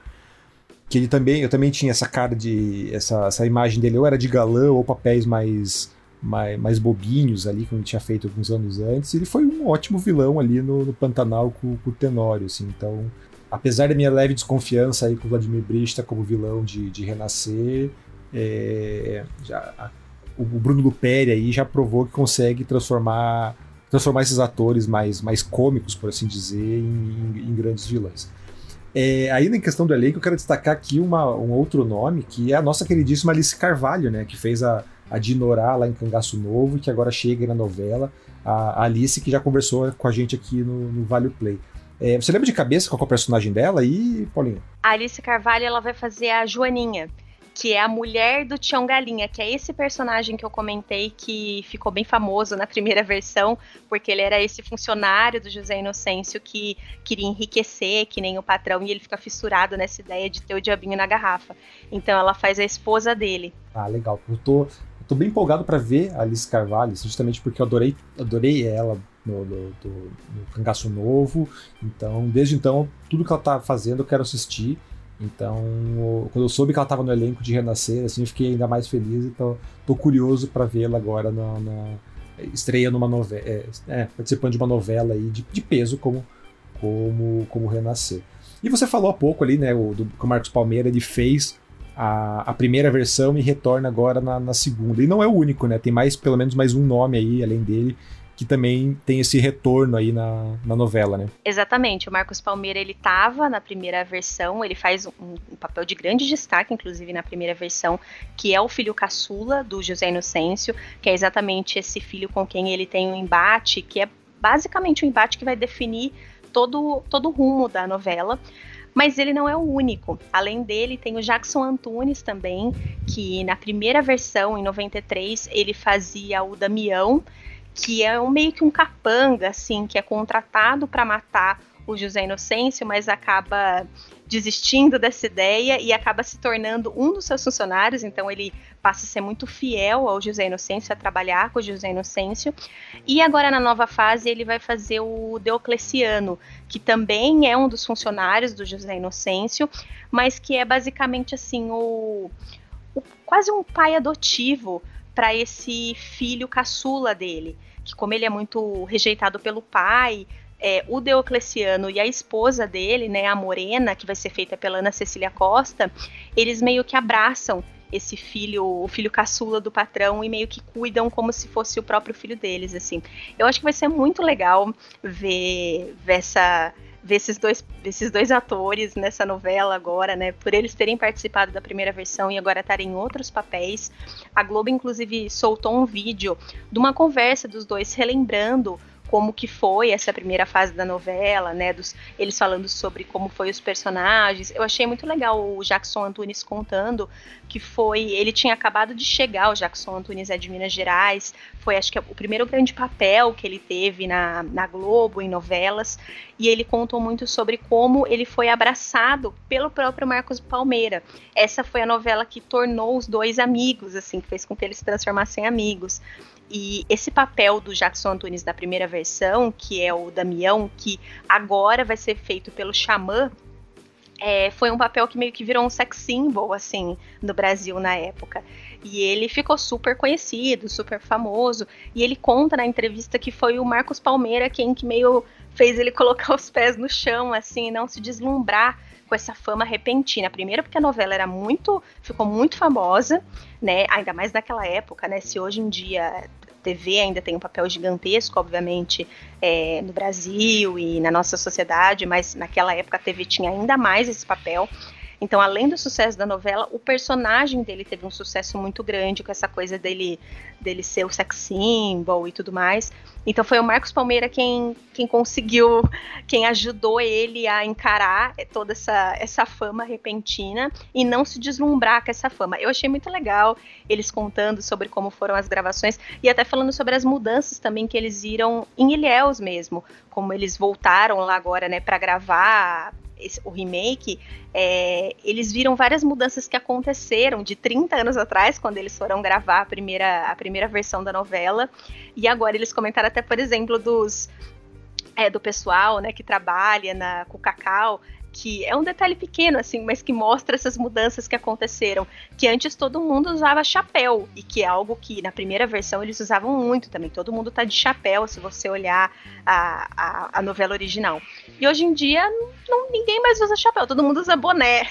Speaker 1: Que ele também, eu também tinha essa cara de, essa, essa imagem dele, ou era de galã, ou papéis mais mais, mais bobinhos ali, como ele tinha feito alguns anos antes. Ele foi um ótimo vilão ali no, no Pantanal com, com, o Tenório, assim. Então, apesar da minha leve desconfiança aí com o Vladimir Brista como vilão de, de Renascer, é, já, a, o Bruno Luperi aí já provou que consegue transformar transformar esses atores mais, mais cômicos, por assim dizer, em, em, em grandes vilões. É, ainda em questão do elenco, eu quero destacar aqui uma, um outro nome, que é a nossa queridíssima Alice Carvalho, né, que fez a, a Dinorá lá em Cangaço Novo, que agora chega na novela, a Alice, que já conversou com a gente aqui no, no Vale Play. É, você lembra de cabeça qual é o personagem dela aí, Paulinho?
Speaker 2: A Alice Carvalho ela vai fazer a Joaninha, que é a mulher do Tião Galinha, que é esse personagem que eu comentei que ficou bem famoso na primeira versão, porque ele era esse funcionário do José Inocêncio que queria enriquecer, que nem o patrão, e ele fica fissurado nessa ideia de ter o diabinho na garrafa. Então ela faz a esposa dele.
Speaker 1: Ah, legal. Eu tô, tô bem empolgado para ver a Alice Carvalho, justamente porque eu adorei, adorei ela no, no, do, no Cangaço Novo. Então, desde então, tudo que ela tá fazendo eu quero assistir. Então, quando eu soube que ela estava no elenco de Renascer, assim, eu fiquei ainda mais feliz. Então, tô curioso para vê-la agora na, na, estreia numa novela, é, é, participando de uma novela aí de, de, peso como, como, como Renascer. E você falou há pouco ali, né, o, do, que o Marcos Palmeira ele fez a, a primeira versão e retorna agora na, na, segunda. E não é o único, né? Tem mais, pelo menos mais um nome aí, além dele, que também tem esse retorno aí na, na novela, né?
Speaker 2: Exatamente. O Marcos Palmeira, ele tava na primeira versão, ele faz um, um, papel de grande destaque, inclusive na primeira versão, que é o filho caçula do José Inocêncio, que é exatamente esse filho com quem ele tem um embate, que é basicamente o um embate que vai definir todo, todo o rumo da novela. Mas ele não é o único. Além dele, tem o Jackson Antunes também, que na primeira versão, em 93, ele fazia o Damião, que é um, meio que um capanga, assim, que é contratado para matar o José Inocêncio, mas acaba desistindo dessa ideia e acaba se tornando um dos seus funcionários, então ele passa a ser muito fiel ao José Inocêncio, a trabalhar com o José Inocêncio. E agora na nova fase ele vai fazer o Deocleciano, que também é um dos funcionários do José Inocêncio, mas que é basicamente assim o, o quase um pai adotivo para esse filho caçula dele, que como ele é muito rejeitado pelo pai, é, o Deocleciano e a esposa dele, né, a Morena, que vai ser feita pela Ana Cecília Costa, eles meio que abraçam esse filho, o filho caçula do patrão e meio que cuidam como se fosse o próprio filho deles, assim. Eu acho que vai ser muito legal ver, ver essa ver esses dois, esses dois atores nessa novela agora, né? Por eles terem participado da primeira versão e agora estarem em outros papéis. A Globo, inclusive, soltou um vídeo de uma conversa dos dois relembrando como que foi essa primeira fase da novela, né? Dos, eles falando sobre como foi os personagens. Eu achei muito legal o Jackson Antunes contando que foi. Ele tinha acabado de chegar, o Jackson Antunes é de Minas Gerais. Foi, acho que, o primeiro grande papel que ele teve na, na Globo, em novelas. e ele contou muito sobre como ele foi abraçado pelo próprio Marcos Palmeira. Essa foi a novela que tornou os dois amigos, assim, que fez com que eles se transformassem em amigos. E esse papel do Jackson Antunes da primeira versão, que é o Damião, que agora vai ser feito pelo Xamã, é, foi um papel que meio que virou um sex symbol, assim, no Brasil na época. E ele ficou super conhecido, super famoso. E ele conta na entrevista que foi o Marcos Palmeira quem que meio fez ele [laughs] colocar os pés no chão, assim, não se deslumbrar com essa fama repentina. Primeiro porque a novela era muito, ficou muito famosa, né? Ainda mais naquela época, né? Se hoje em dia TV ainda tem um papel gigantesco, obviamente, é, no Brasil e na nossa sociedade, mas naquela época a TV tinha ainda mais esse papel. Então, além do sucesso da novela, o personagem dele teve um sucesso muito grande com essa coisa dele, dele ser o sex symbol e tudo mais. Então foi o Marcos Palmeira quem, quem conseguiu, quem ajudou ele a encarar toda essa, essa fama repentina e não se deslumbrar com essa fama. Eu achei muito legal eles contando sobre como foram as gravações e até falando sobre as mudanças também que eles viram em Ilhéus mesmo, como eles voltaram lá agora, né, para gravar esse, o remake, é, eles viram várias mudanças que aconteceram de 30 anos atrás, quando eles foram gravar a primeira, a primeira versão da novela. E agora eles comentaram até, por exemplo, dos. É, do pessoal né, que trabalha na, com Cacau, que é um detalhe pequeno, assim, mas que mostra essas mudanças que aconteceram. Que antes todo mundo usava chapéu, e que é algo que na primeira versão eles usavam muito também. Todo mundo tá de chapéu, se você olhar a, a, a novela original. E hoje em dia, não, ninguém mais usa chapéu, todo mundo usa boné.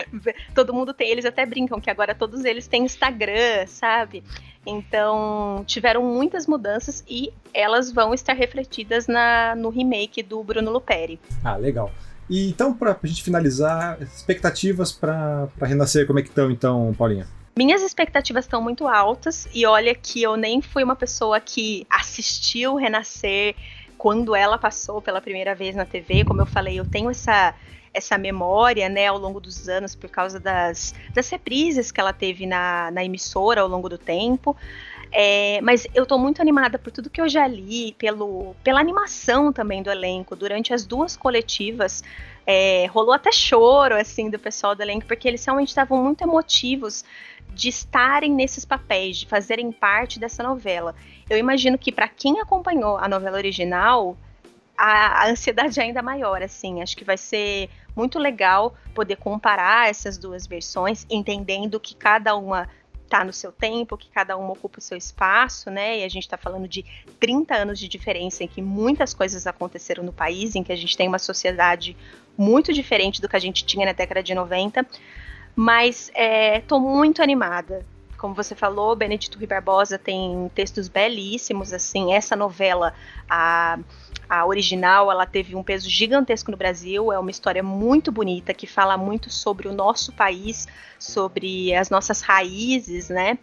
Speaker 2: [laughs] todo mundo tem, eles até brincam que agora todos eles têm Instagram, sabe? Então, tiveram muitas mudanças e elas vão estar refletidas na, no remake do Bruno Luperi.
Speaker 1: Ah, legal. E então, para a gente finalizar, expectativas para Renascer, como é que estão então, Paulinha?
Speaker 2: Minhas expectativas estão muito altas e olha que eu nem fui uma pessoa que assistiu Renascer quando ela passou pela primeira vez na TV. Como eu falei, eu tenho essa essa memória, né, ao longo dos anos por causa das, das reprises que ela teve na, na emissora ao longo do tempo. É, mas eu tô muito animada por tudo que eu já li, pelo, pela animação também do elenco. Durante as duas coletivas, é, rolou até choro, assim, do pessoal do elenco, porque eles realmente estavam muito emotivos de estarem nesses papéis, de fazerem parte dessa novela. Eu imagino que para quem acompanhou a novela original, a, a, ansiedade é ainda maior, assim. Acho que vai ser muito legal poder comparar essas duas versões, entendendo que cada uma está no seu tempo, que cada uma ocupa o seu espaço, né? E a gente está falando de 30 anos de diferença em que muitas coisas aconteceram no país, em que a gente tem uma sociedade muito diferente do que a gente tinha na década de 90. Mas estou é, muito animada. Como você falou, Benedito Rui Barbosa tem textos belíssimos, assim, essa novela, a a original, ela teve um peso gigantesco no Brasil, é uma história muito bonita que fala muito sobre o nosso país, sobre as nossas raízes, né?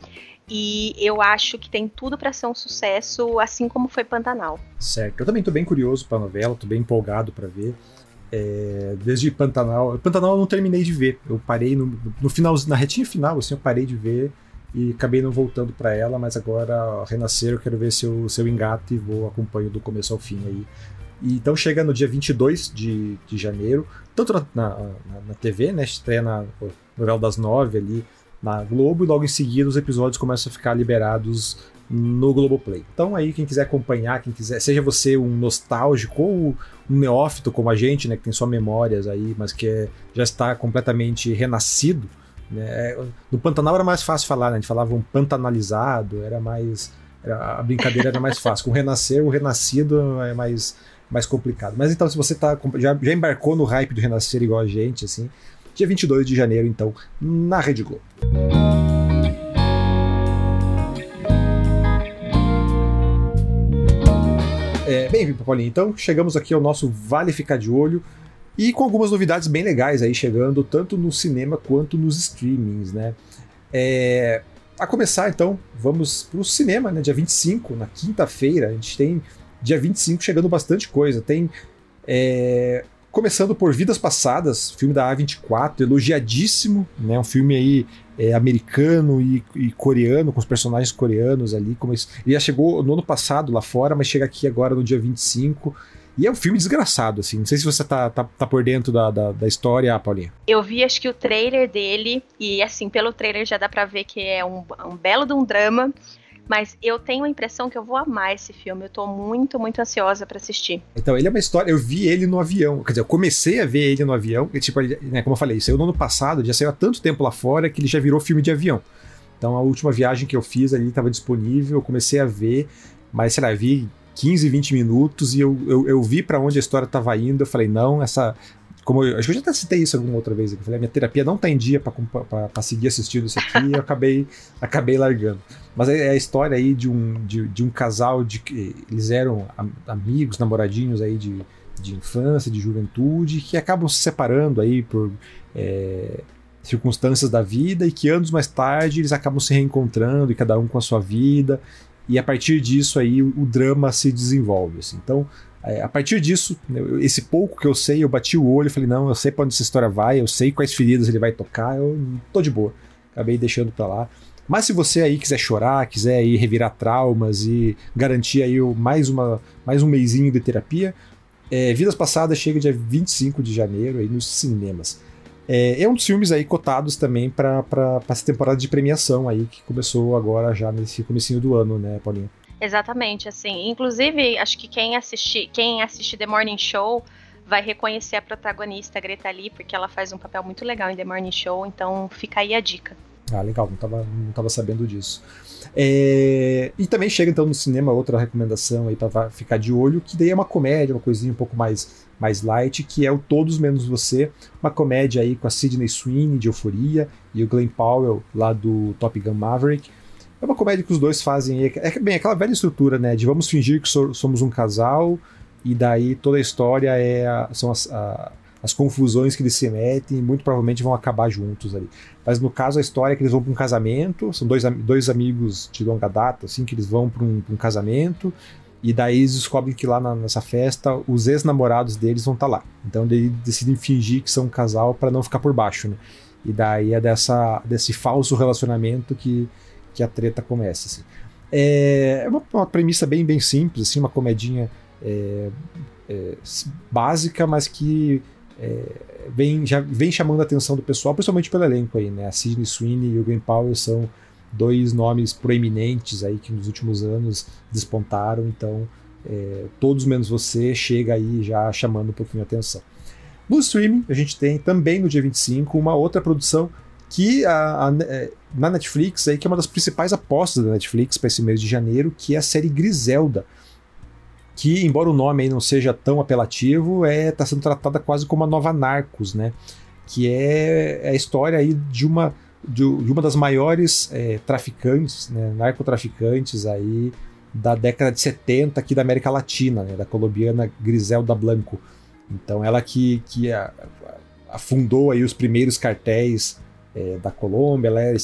Speaker 2: E eu acho que tem tudo para ser um sucesso, assim como foi Pantanal.
Speaker 1: Certo. Eu também tô bem curioso para a novela, tô bem empolgado para ver. É, desde Pantanal, Pantanal eu não terminei de ver. Eu parei no, no final, na retinha final, assim, eu parei de ver e acabei não voltando para ela, mas agora Renascer eu quero ver se eu, se eu engato e vou acompanho do começo ao fim aí. E, então chega no dia 22 de, de janeiro, tanto na, na, na TV, né, estreia na novela das nove ali na Globo, e logo em seguida os episódios começam a ficar liberados no Globoplay. Então aí quem quiser acompanhar, quem quiser, seja você um nostálgico ou um neófito como a gente, né, que tem só memórias aí, mas que é, já está completamente renascido, né? É, no Pantanal era mais fácil falar, né? a gente falava um pantanalizado, era mais. Era, a brincadeira era mais fácil. Com o renascer, o renascido é mais, mais complicado. Mas então, se você tá, já, já embarcou no hype do renascer igual a gente, assim, dia 22 de janeiro, então, na Rede Globo. É, bem, Paulinho, então chegamos aqui ao nosso Vale Ficar de Olho. E com algumas novidades bem legais aí chegando, tanto no cinema quanto nos streamings, né? É, a começar, então, vamos para o cinema, né? Dia 25, na quinta-feira, a gente tem dia 25 chegando bastante coisa. Tem. É, começando por Vidas Passadas, filme da A24, elogiadíssimo, né? Um filme aí é, americano e, e, coreano, com os personagens coreanos ali. Como ele já chegou no ano passado lá fora, mas chega aqui agora no dia 25 E é um filme desgraçado, assim. Não sei se você tá, tá, tá por dentro da, da, da, história, Paulinha.
Speaker 2: Eu vi, acho que o trailer dele, e assim, pelo trailer já dá pra ver que é um, um belo de um drama. Mas eu tenho a impressão que eu vou amar esse filme. Eu tô muito, muito ansiosa para assistir.
Speaker 1: Então, ele é uma história. Eu vi ele no avião. Quer dizer, eu comecei a ver ele no avião. E, tipo, né, como eu falei, saiu no ano passado, já saiu há tanto tempo lá fora que ele já virou filme de avião. Então, a última viagem que eu fiz ali estava disponível. Eu comecei a ver, mas sei lá, vi 15, 20 minutos e eu, eu, eu vi para onde a história estava indo. Eu falei, não, essa como eu, acho que eu já até citei isso alguma outra vez. Eu falei, minha terapia não tá em dia para seguir assistindo isso aqui e eu acabei, [laughs] acabei largando. Mas é, é a história aí de um, de, de um casal de que eles eram amigos, namoradinhos aí de, de infância, de juventude, que acabam se separando aí por é, circunstâncias da vida e que anos mais tarde eles acabam se reencontrando e cada um com a sua vida. E a partir disso aí o, drama se desenvolve. Assim. Então é, a partir disso, esse pouco que eu sei, eu bati o olho e falei, não, eu sei pra onde essa história vai, eu sei quais feridas ele vai tocar, eu tô de boa. Acabei deixando pra lá. Mas se você aí quiser chorar, quiser aí revirar traumas e garantir aí mais, uma, mais um mêsinho de terapia, é, Vidas Passadas chega dia 25 de janeiro aí nos cinemas. É, é um dos filmes aí cotados também para essa temporada de premiação aí que começou agora já nesse comecinho do ano, né, Paulinho?
Speaker 2: Exatamente, assim. Inclusive, acho que quem assiste, quem assiste The Morning Show vai reconhecer a protagonista Greta Lee, porque ela faz um papel muito legal em The Morning Show, então fica aí a dica.
Speaker 1: Ah, legal, não tava, não tava sabendo disso. É... E também chega então no cinema outra recomendação aí para ficar de olho, que daí é uma comédia, uma coisinha um pouco mais, mais light, que é o Todos Menos Você, uma comédia aí com a Sidney Sweeney de Euforia e o Glenn Powell lá do Top Gun Maverick. É uma comédia que os dois fazem. É bem aquela velha estrutura, né? De vamos fingir que so, somos um casal, e daí toda a história é a, são as, a, as confusões que eles se metem e muito provavelmente vão acabar juntos ali. Mas no caso a história é que eles vão para um casamento, são dois, dois amigos de longa data, assim, que eles vão para um, um, casamento, e daí eles descobrem que lá na, nessa festa os ex-namorados deles vão estar tá lá. Então eles decidem fingir que são um casal para não ficar por baixo, né? E daí é dessa, desse falso relacionamento que que a treta começa. Assim. É, é uma, uma, premissa bem, bem simples, assim, uma comedinha é, é, básica, mas que é, vem, já vem chamando a atenção do pessoal, principalmente pelo elenco aí, né? A Sidney Sweeney e o Green Powell são dois nomes proeminentes aí que nos últimos anos despontaram, então é, todos menos você chega aí já chamando um pouquinho a atenção. No streaming, a gente tem também no dia 25 uma outra produção que a, a, é, na Netflix, aí, que é uma das principais apostas da Netflix para esse mês de janeiro, que é a série Griselda. Que, embora o nome aí não seja tão apelativo, está é, tá sendo tratada quase como a nova Narcos, né? Que é, é a história aí de uma, de, uma das maiores é, traficantes, né, narcotraficantes aí da década de 70 aqui da América Latina, né, da colombiana Griselda Blanco. Então ela que, que afundou aí os primeiros cartéis é, da Colômbia, ela é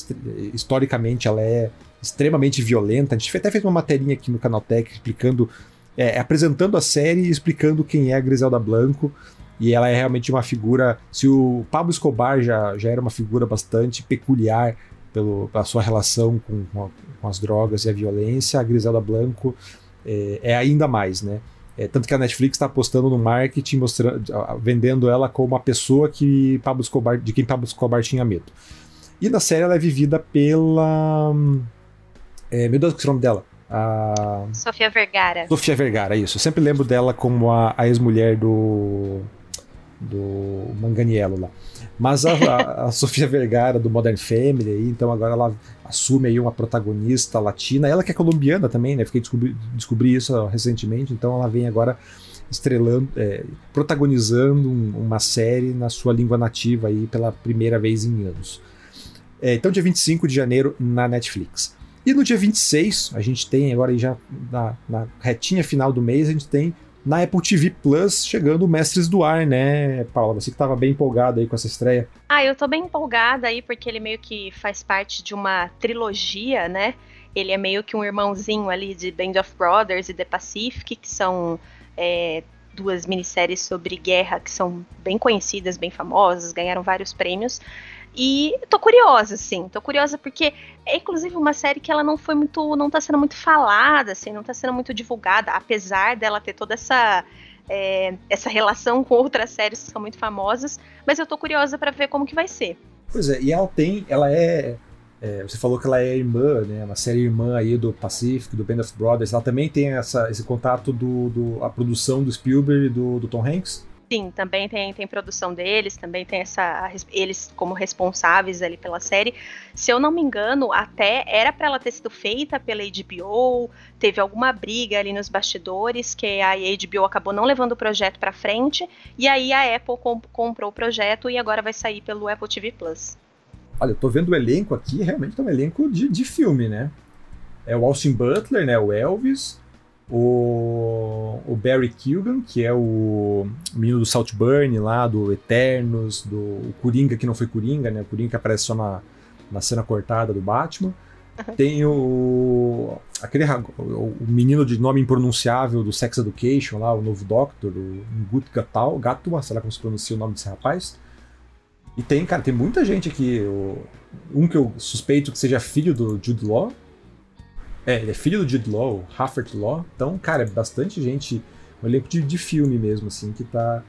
Speaker 1: historicamente ela é extremamente violenta. A gente até fez uma materinha aqui no canal Tech explicando, é, apresentando a série e explicando quem é a Griselda Blanco. E ela é realmente uma figura. Se o Pablo Escobar já, já era uma figura bastante peculiar pelo, pela sua relação com, com, a, com as drogas e a violência, a Griselda Blanco é, é ainda mais, né? É, tanto que a Netflix está apostando no marketing, mostrando, vendendo ela como uma pessoa que Pablo Escobar, de quem Pablo Escobar tinha medo. E na série ela é vivida pela. É, meu Deus, que é o nome dela?
Speaker 2: A... Sofia Vergara.
Speaker 1: Sofia Vergara, isso. Eu sempre lembro dela como a, a ex-mulher do. Do Manganiello lá. Mas a, a, a, [laughs] Sofia Vergara do Modern Family, então agora ela assume aí uma protagonista latina, ela que é colombiana também, né? Fiquei descobri, descobri isso recentemente, então ela vem agora estrelando, é, protagonizando um, uma série na sua língua nativa aí pela primeira vez em anos. É, então, dia 25 de janeiro na Netflix. E no dia 26, a gente tem agora já na, na retinha final do mês, a gente tem na Apple TV Plus chegando Mestres do Ar, né, Paula? Você que estava bem empolgada aí com essa estreia.
Speaker 2: Ah, eu tô bem empolgada aí porque ele meio que faz parte de uma trilogia, né? Ele é meio que um irmãozinho ali de Band of Brothers e The Pacific, que são é, duas minisséries sobre guerra que são bem conhecidas, bem famosas, ganharam vários prêmios. E tô curiosa, assim, tô curiosa porque é inclusive uma série que ela não foi muito, não tá sendo muito falada, assim, não tá sendo muito divulgada, apesar dela ter toda essa é, essa relação com outras séries que são muito famosas, mas eu tô curiosa para ver como que vai ser.
Speaker 1: Pois é, e ela tem, ela é, é, você falou que ela é irmã, né, uma série irmã aí do Pacific, do Band of Brothers, ela também tem essa, esse contato do, do a produção do Spielberg e do, do Tom Hanks?
Speaker 2: Sim, também tem, tem produção deles, também tem essa eles como responsáveis ali pela série. Se eu não me engano, até era para ela ter sido feita pela HBO, teve alguma briga ali nos bastidores que a HBO acabou não levando o projeto para frente e aí a Apple comp comprou o projeto e agora vai sair pelo Apple TV Plus.
Speaker 1: Olha, eu tô vendo o elenco aqui, realmente é um elenco de, de filme, né? É o Austin Butler, né? O Elvis, o, o Barry Keoghan, que é o menino do Saltburn lá, do Eternos, do o Coringa que não foi Coringa, né? O Coringa que aparece só na, na cena cortada do Batman. Uhum. Tem o aquele o, menino de nome impronunciável do Sex Education lá, o novo Doctor, o Gut Gatal, Gatua, sei lá como se pronuncia o nome desse rapaz. E tem, cara, tem muita gente aqui. O, um que eu suspeito que seja filho do Jude Law, é, ele é filho do Jude Law, Haffert Law. Então, cara, é bastante gente, um elenco de, de filme mesmo, assim, que tá,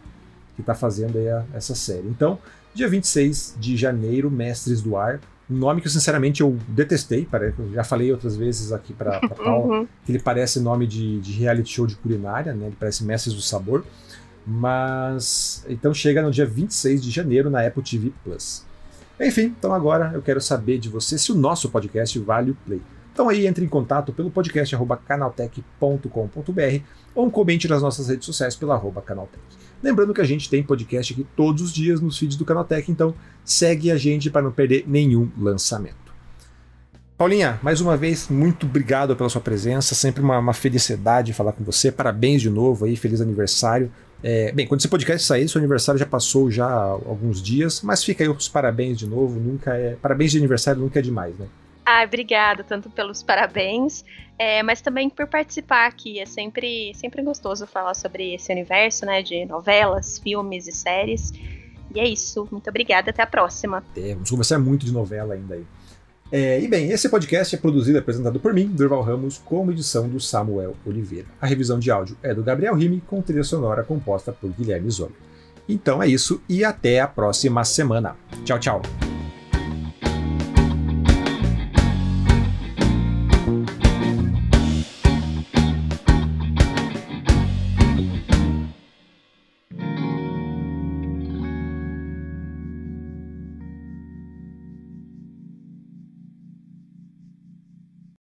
Speaker 1: que tá fazendo aí a, essa série. Então, dia 26 de janeiro, Mestres do Ar. Um nome que, sinceramente, eu detestei. Eu já falei outras vezes aqui pra, pra [laughs] Paula, uhum. que ele parece nome de, de reality show de culinária, né? Ele parece Mestres do Sabor. Mas, então chega no dia 26 de janeiro na Apple TV Plus. Enfim, então agora eu quero saber de você se o nosso podcast vale o play. Então aí entre em contato pelo podcast canaltech.com.br ou comente nas nossas redes sociais pela arroba canaltech. Lembrando que a gente tem podcast aqui todos os dias nos feeds do Canaltech, então segue a gente para não perder nenhum lançamento. Paulinha, mais uma vez, muito obrigado pela sua presença. Sempre uma, uma felicidade falar com você. Parabéns de novo aí, feliz aniversário. É, bem, quando esse podcast sair, seu aniversário já passou já alguns dias, mas fica aí os parabéns de novo. Nunca é. Parabéns de aniversário nunca é demais, né?
Speaker 2: Ah, obrigada, tanto pelos parabéns, é, mas também por participar aqui. É sempre, sempre gostoso falar sobre esse universo, né, de novelas, filmes e séries. E é isso. Muito obrigada. Até a próxima.
Speaker 1: É, vamos conversar muito de novela ainda aí. É, e bem, esse podcast é produzido e apresentado por mim, Durval Ramos, com edição do Samuel Oliveira. A revisão de áudio é do Gabriel Rime, com trilha sonora composta por Guilherme Zola. Então é isso e até a próxima semana. Tchau, tchau.